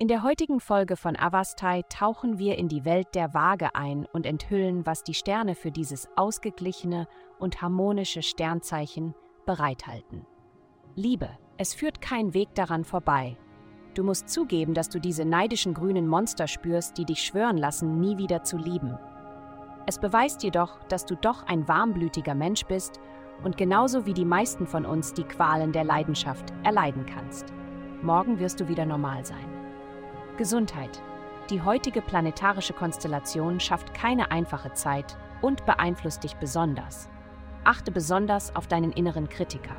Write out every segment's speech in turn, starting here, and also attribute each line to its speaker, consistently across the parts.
Speaker 1: In der heutigen Folge von Avastai tauchen wir in die Welt der Waage ein und enthüllen, was die Sterne für dieses ausgeglichene und harmonische Sternzeichen bereithalten. Liebe, es führt kein Weg daran vorbei. Du musst zugeben, dass du diese neidischen grünen Monster spürst, die dich schwören lassen, nie wieder zu lieben. Es beweist jedoch, dass du doch ein warmblütiger Mensch bist und genauso wie die meisten von uns die Qualen der Leidenschaft erleiden kannst. Morgen wirst du wieder normal sein. Gesundheit. Die heutige planetarische Konstellation schafft keine einfache Zeit und beeinflusst dich besonders. Achte besonders auf deinen inneren Kritiker.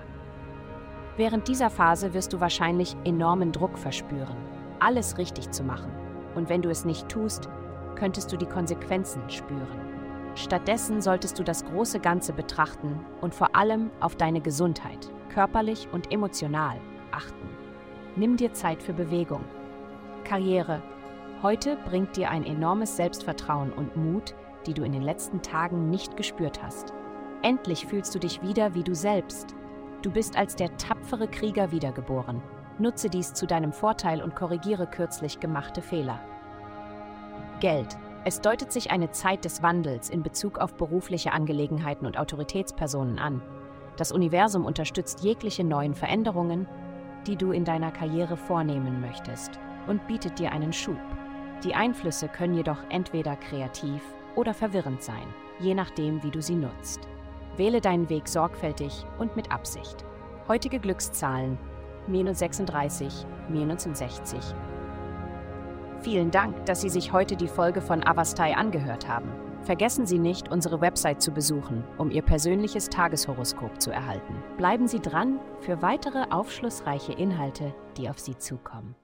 Speaker 1: Während dieser Phase wirst du wahrscheinlich enormen Druck verspüren, alles richtig zu machen. Und wenn du es nicht tust, könntest du die Konsequenzen spüren. Stattdessen solltest du das große Ganze betrachten und vor allem auf deine Gesundheit, körperlich und emotional, achten. Nimm dir Zeit für Bewegung, Karriere. Heute bringt dir ein enormes Selbstvertrauen und Mut, die du in den letzten Tagen nicht gespürt hast. Endlich fühlst du dich wieder wie du selbst. Du bist als der tapfere Krieger wiedergeboren. Nutze dies zu deinem Vorteil und korrigiere kürzlich gemachte Fehler. Geld. Es deutet sich eine Zeit des Wandels in Bezug auf berufliche Angelegenheiten und Autoritätspersonen an. Das Universum unterstützt jegliche neuen Veränderungen, die du in deiner Karriere vornehmen möchtest und bietet dir einen Schub. Die Einflüsse können jedoch entweder kreativ oder verwirrend sein, je nachdem, wie du sie nutzt. Wähle deinen Weg sorgfältig und mit Absicht. Heutige Glückszahlen minus 36, minus 60. Vielen Dank, dass Sie sich heute die Folge von Avastai angehört haben. Vergessen Sie nicht, unsere Website zu besuchen, um Ihr persönliches Tageshoroskop zu erhalten. Bleiben Sie dran für weitere aufschlussreiche Inhalte, die auf Sie zukommen.